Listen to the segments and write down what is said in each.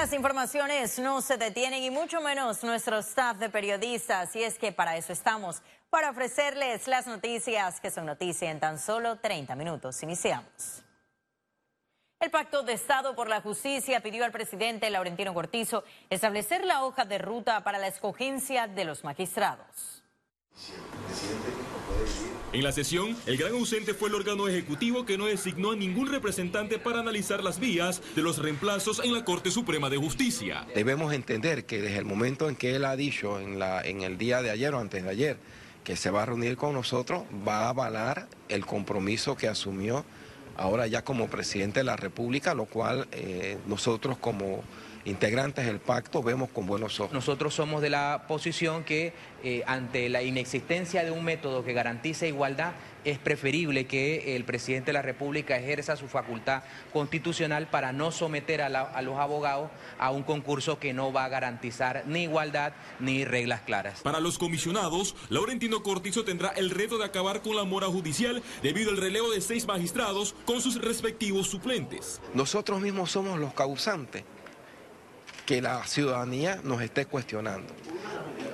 Las informaciones no se detienen y mucho menos nuestro staff de periodistas y es que para eso estamos, para ofrecerles las noticias que son noticia en tan solo 30 minutos. Iniciamos. El Pacto de Estado por la Justicia pidió al presidente Laurentino Cortizo establecer la hoja de ruta para la escogencia de los magistrados. En la sesión, el gran ausente fue el órgano ejecutivo que no designó a ningún representante para analizar las vías de los reemplazos en la Corte Suprema de Justicia. Debemos entender que desde el momento en que él ha dicho en, la, en el día de ayer o antes de ayer que se va a reunir con nosotros, va a avalar el compromiso que asumió ahora ya como presidente de la República, lo cual eh, nosotros como integrantes del pacto vemos con buenos ojos. Nosotros somos de la posición que eh, ante la inexistencia de un método que garantice igualdad, es preferible que el presidente de la República ejerza su facultad constitucional para no someter a, los abogados a un concurso que no va a garantizar ni igualdad ni reglas claras. Para los comisionados, Laurentino Cortizo tendrá el reto de acabar con la mora judicial debido al relevo de seis magistrados con sus respectivos suplentes. Nosotros mismos somos los causantes que la ciudadanía nos esté cuestionando.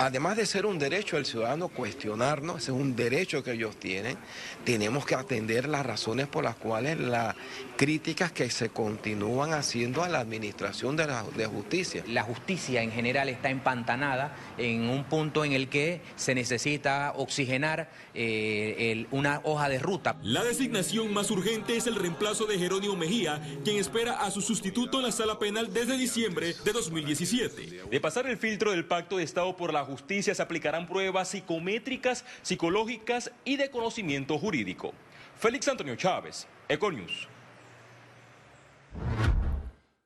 Además de ser un derecho del ciudadano cuestionarnos, es un derecho que ellos tienen, tenemos que atender las razones por las cuales las críticas que se continúan haciendo a la administración de la justicia. La justicia en general está empantanada en un punto en el que se necesita oxigenar eh, una hoja de ruta. La designación más urgente es el reemplazo de Jerónimo Mejía, quien espera a su sustituto en la sala penal desde diciembre de 2017. De pasar el filtro del Pacto de Estado por la Justicia, se aplicarán pruebas psicométricas, psicológicas y de conocimiento jurídico. Félix Antonio Chávez, Econius.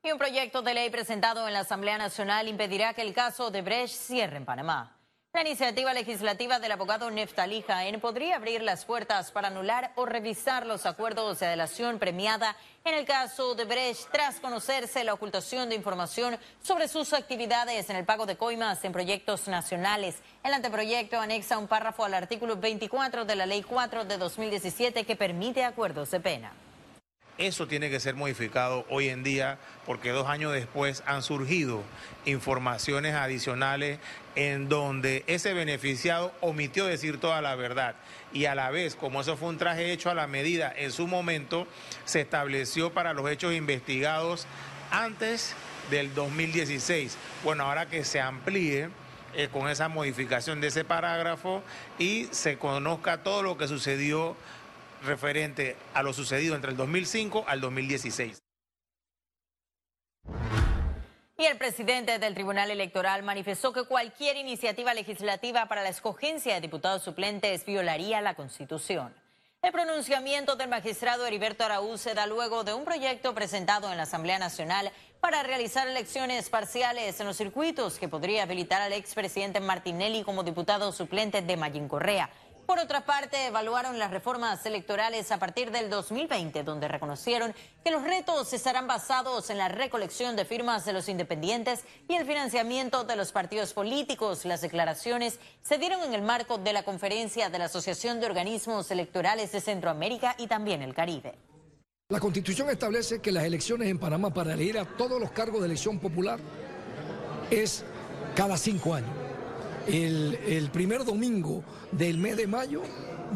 Y un proyecto de ley presentado en la Asamblea Nacional impedirá que el caso de Brecht cierre en Panamá. La iniciativa legislativa del abogado Neftalí Jaén podría abrir las puertas para anular o revisar los acuerdos de delación premiada en el caso de Brecht tras conocerse la ocultación de información sobre sus actividades en el pago de coimas en proyectos nacionales. El anteproyecto anexa un párrafo al artículo 24 de la Ley 4 de 2017 que permite acuerdos de pena. Eso tiene que ser modificado hoy en día porque dos años después han surgido informaciones adicionales en donde ese beneficiado omitió decir toda la verdad y a la vez, como eso fue un traje hecho a la medida en su momento, se estableció para los hechos investigados antes del 2016. Bueno, ahora que se amplíe eh, con esa modificación de ese parágrafo y se conozca todo lo que sucedió referente a lo sucedido entre el 2005 al 2016. Y el presidente del Tribunal Electoral manifestó que cualquier iniciativa legislativa para la escogencia de diputados suplentes violaría la Constitución. El pronunciamiento del magistrado Heriberto Araúz se da luego de un proyecto presentado en la Asamblea Nacional para realizar elecciones parciales en los circuitos que podría habilitar al expresidente Martinelli como diputado suplente de Mayín Correa. Por otra parte, evaluaron las reformas electorales a partir del 2020, donde reconocieron que los retos estarán basados en la recolección de firmas de los independientes y el financiamiento de los partidos políticos. Las declaraciones se dieron en el marco de la conferencia de la Asociación de Organismos Electorales de Centroamérica y también el Caribe. La Constitución establece que las elecciones en Panamá para elegir a todos los cargos de elección popular es cada cinco años el, primer domingo del mes de mayo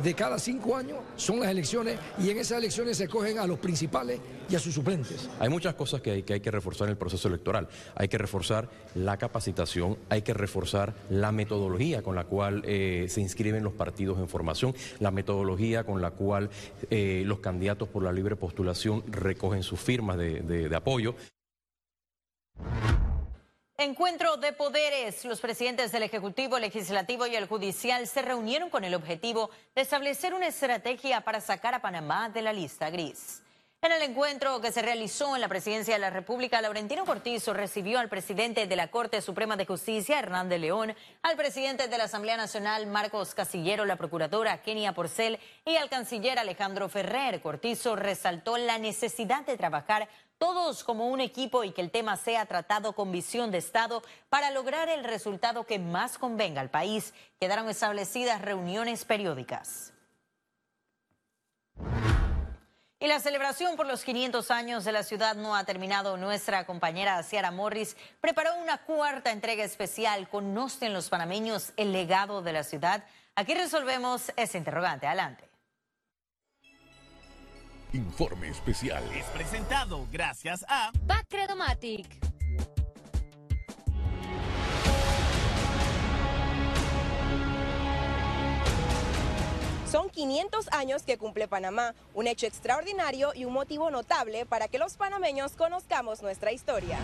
de cada cinco años son las elecciones y en esas elecciones se cogen a los principales y a sus suplentes. Hay muchas cosas que hay que, hay que reforzar en el proceso electoral. Hay que reforzar la capacitación, hay que reforzar la metodología con la cual eh, se inscriben los partidos en formación, la metodología con la cual eh, los candidatos por la libre postulación recogen sus firmas de apoyo. Encuentro de poderes. Los presidentes del Ejecutivo, Legislativo y el Judicial se reunieron con el objetivo de establecer una estrategia para sacar a Panamá de la lista gris. En el encuentro que se realizó en la presidencia de la República, Laurentino Cortizo recibió al presidente de la Corte Suprema de Justicia, Hernán de León, al presidente de la Asamblea Nacional, Marcos Casillero, la procuradora Kenia Porcel y al canciller Alejandro Ferrer. Cortizo resaltó la necesidad de trabajar todos como un equipo y que el tema sea tratado con visión de Estado para lograr el resultado que más convenga al país. Quedaron establecidas reuniones periódicas. Y la celebración por los 500 años de la ciudad no ha terminado. Nuestra compañera Ciara Morris preparó una cuarta entrega especial. ¿Conocen los panameños el legado de la ciudad? Aquí resolvemos ese interrogante. Adelante. Informe especial. Es presentado gracias a Bacredomatic. Son 500 años que cumple Panamá, un hecho extraordinario y un motivo notable para que los panameños conozcamos nuestra historia.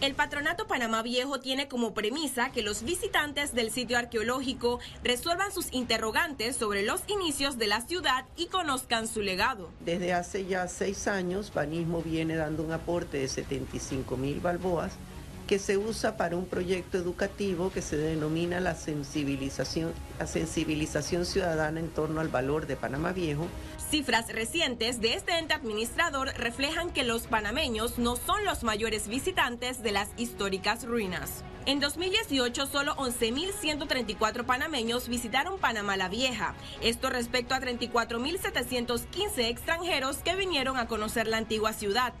El Patronato Panamá Viejo tiene como premisa que los visitantes del sitio arqueológico resuelvan sus interrogantes sobre los inicios de la ciudad y conozcan su legado. Desde hace ya seis años, Panismo viene dando un aporte de 75 mil balboas que se usa para un proyecto educativo que se denomina la sensibilización, la sensibilización ciudadana en torno al valor de Panamá Viejo. Cifras recientes de este ente administrador reflejan que los panameños no son los mayores visitantes de las históricas ruinas. En 2018, solo 11.134 panameños visitaron Panamá la Vieja. Esto respecto a 34.715 extranjeros que vinieron a conocer la antigua ciudad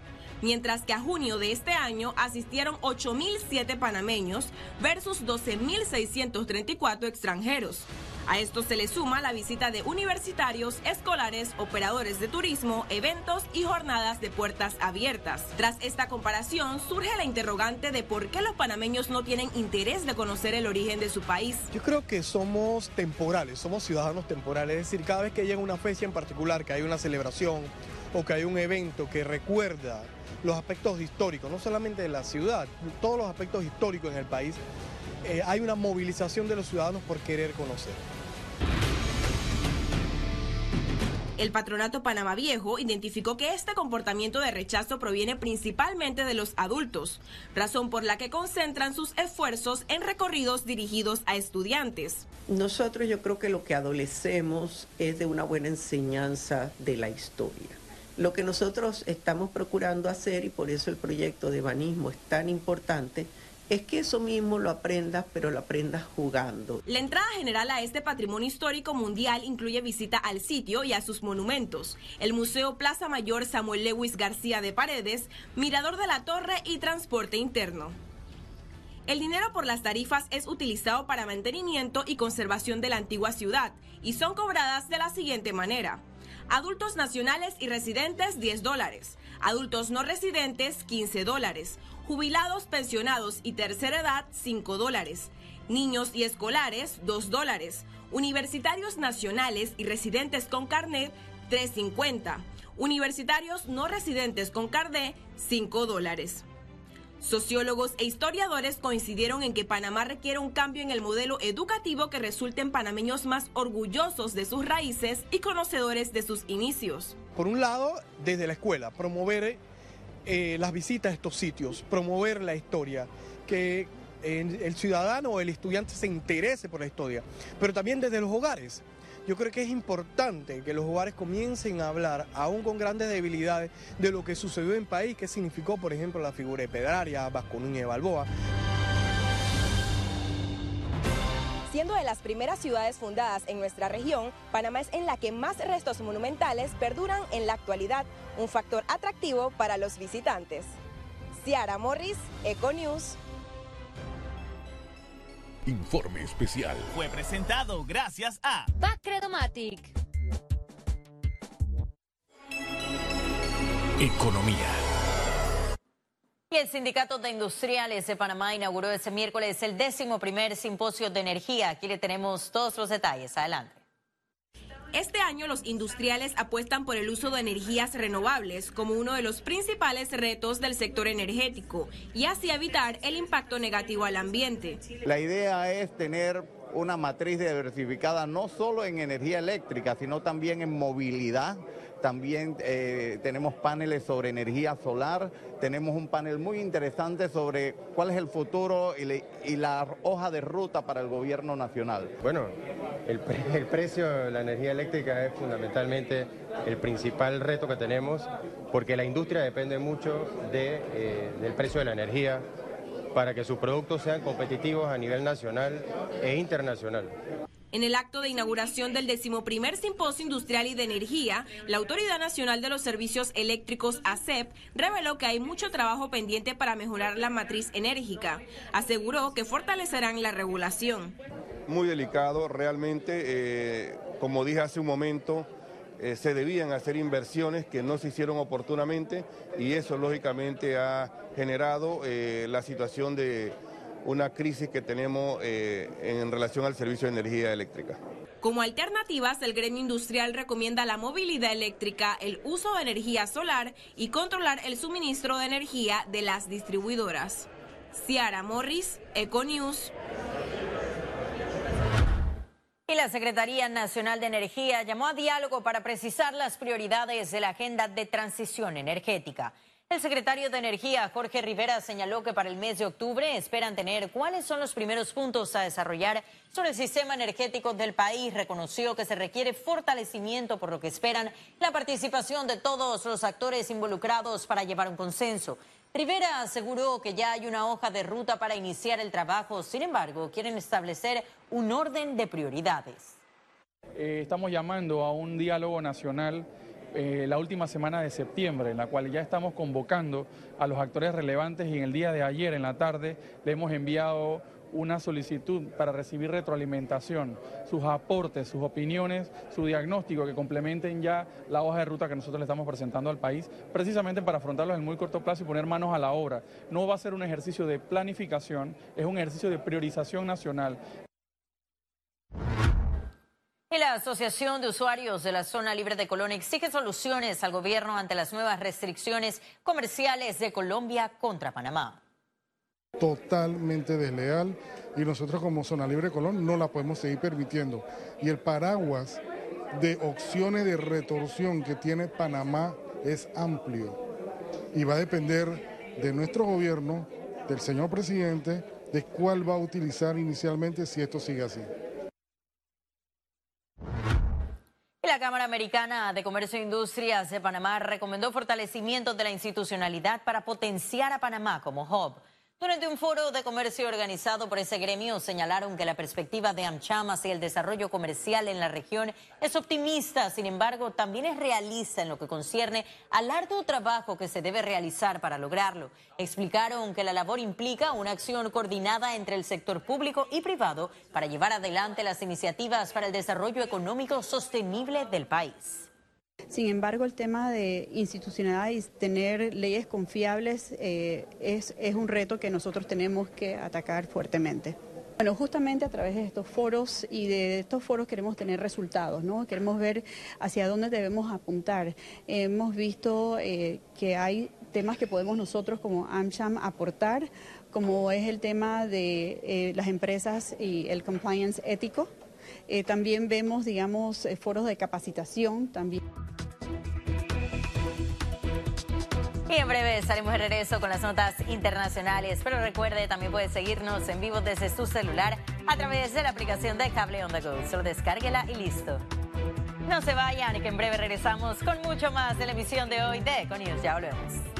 mientras que a junio de este año asistieron 8.007 panameños versus 12.634 extranjeros. A esto se le suma la visita de universitarios, escolares, operadores de turismo, eventos y jornadas de puertas abiertas. Tras esta comparación, surge la interrogante de por qué los panameños no tienen interés de conocer el origen de su país. Yo creo que somos temporales, somos ciudadanos temporales, es decir, cada vez que llega una fecha en particular, que hay una celebración o que hay un evento que recuerda los aspectos históricos, no solamente de la ciudad, todos los aspectos históricos en el país, eh, hay una movilización de los ciudadanos por querer conocer. El patronato Panamá Viejo identificó que este comportamiento de rechazo proviene principalmente de los adultos, razón por la que concentran sus esfuerzos en recorridos dirigidos a estudiantes. Nosotros yo creo que lo que adolecemos es de una buena enseñanza de la historia. Lo que nosotros estamos procurando hacer, y por eso el proyecto de banismo es tan importante, es que eso mismo lo aprendas, pero lo aprendas jugando. La entrada general a este patrimonio histórico mundial incluye visita al sitio y a sus monumentos, el Museo Plaza Mayor Samuel Lewis García de Paredes, Mirador de la Torre y transporte interno. El dinero por las tarifas es utilizado para mantenimiento y conservación de la antigua ciudad y son cobradas de la siguiente manera. Adultos nacionales y residentes 10 dólares. Adultos no residentes 15 dólares. Jubilados, pensionados y tercera edad 5 dólares. Niños y escolares 2 dólares. Universitarios nacionales y residentes con carnet 3.50. Universitarios no residentes con carnet 5 dólares. Sociólogos e historiadores coincidieron en que Panamá requiere un cambio en el modelo educativo que resulte en panameños más orgullosos de sus raíces y conocedores de sus inicios. Por un lado, desde la escuela, promover eh, las visitas a estos sitios, promover la historia, que el ciudadano o el estudiante se interese por la historia, pero también desde los hogares yo creo que es importante que los hogares comiencen a hablar, aún con grandes debilidades, de lo que sucedió en país, qué significó, por ejemplo, la figura de Pedraria, Vasco Núñez Balboa. Siendo de las primeras ciudades fundadas en nuestra región, Panamá es en la que más restos monumentales perduran en la actualidad, un factor atractivo para los visitantes. Ciara Morris, Econews, Informe especial. Fue presentado gracias a Bacredomatic. Economía. Y el Sindicato de Industriales de Panamá inauguró ese miércoles el décimo primer simposio de energía. Aquí le tenemos todos los detalles. Adelante. Este año los industriales apuestan por el uso de energías renovables como uno de los principales retos del sector energético y así evitar el impacto negativo al ambiente. La idea es tener una matriz diversificada no solo en energía eléctrica, sino también en movilidad. También eh, tenemos paneles sobre energía solar, tenemos un panel muy interesante sobre cuál es el futuro y, la hoja de ruta para el gobierno nacional. Bueno, el, precio de la energía eléctrica es fundamentalmente el principal reto que tenemos porque la industria depende mucho eh, del precio de la energía para que sus productos sean competitivos a nivel nacional e internacional. En el acto de inauguración del decimoprimer Simposio Industrial y de Energía, la Autoridad Nacional de los Servicios Eléctricos, ASEP, reveló que hay mucho trabajo pendiente para mejorar la matriz enérgica. Aseguró que fortalecerán la regulación. Muy delicado, realmente, eh, como dije hace un momento, eh, se debían hacer inversiones que no se hicieron oportunamente y eso lógicamente ha generado eh, la situación de una crisis que tenemos eh, en relación al servicio de energía eléctrica. Como alternativas, el gremio industrial recomienda la movilidad eléctrica, el uso de energía solar y controlar el suministro de energía de las distribuidoras. Ciara Morris, Econews. Y la Secretaría Nacional de Energía llamó a diálogo para precisar las prioridades de la agenda de transición energética. El secretario de Energía, Jorge Rivera, señaló que para el mes de octubre esperan tener cuáles son los primeros puntos a desarrollar sobre el sistema energético del país. Reconoció que se requiere fortalecimiento, por lo que esperan la participación de todos los actores involucrados para llevar un consenso. Rivera aseguró que ya hay una hoja de ruta para iniciar el trabajo, sin embargo, quieren establecer un orden de prioridades. Eh, estamos llamando a un diálogo nacional eh, la última semana de septiembre, en la cual ya estamos convocando a los actores relevantes y en el día de ayer, en la tarde, le hemos enviado una solicitud para recibir retroalimentación, sus aportes, sus opiniones, su diagnóstico que complementen ya la hoja de ruta que nosotros le estamos presentando al país, precisamente para afrontarlos en muy corto plazo y poner manos a la obra. No va a ser un ejercicio de planificación, es un ejercicio de priorización nacional. Y la Asociación de Usuarios de la Zona Libre de Colón exige soluciones al gobierno ante las nuevas restricciones comerciales de Colombia contra Panamá. Totalmente desleal y nosotros como Zona Libre de Colón no la podemos seguir permitiendo. Y el paraguas de opciones de retorsión que tiene Panamá es amplio y va a depender de nuestro gobierno, del señor presidente, de cuál va a utilizar inicialmente si esto sigue así. La Cámara Americana de Comercio e Industrias de Panamá recomendó fortalecimiento de la institucionalidad para potenciar a Panamá como hub. Durante un foro de comercio organizado por ese gremio, señalaron que la perspectiva de AmCham hacia el desarrollo comercial en la región es optimista, sin embargo, también es realista en lo que concierne al arduo trabajo que se debe realizar para lograrlo. Explicaron que la labor implica una acción coordinada entre el sector público y privado para llevar adelante las iniciativas para el desarrollo económico sostenible del país. Sin embargo, el tema de institucionalidad y tener leyes confiables eh, es, un reto que nosotros tenemos que atacar fuertemente. Bueno, justamente a través de estos foros y de estos foros queremos tener resultados, ¿no? Queremos ver hacia dónde debemos apuntar. Hemos visto eh, que hay temas que podemos nosotros como AmCham aportar, como es el tema de eh, las empresas y el compliance ético. también vemos, digamos, foros de capacitación también. Y en breve estaremos de regreso con las notas internacionales. Pero recuerde, también puede seguirnos en vivo desde su celular a través de la aplicación de Cable On The Go. Solo descárguela y listo. No se vayan, que en breve regresamos con mucho más de la emisión de hoy de Econius. Ya volvemos.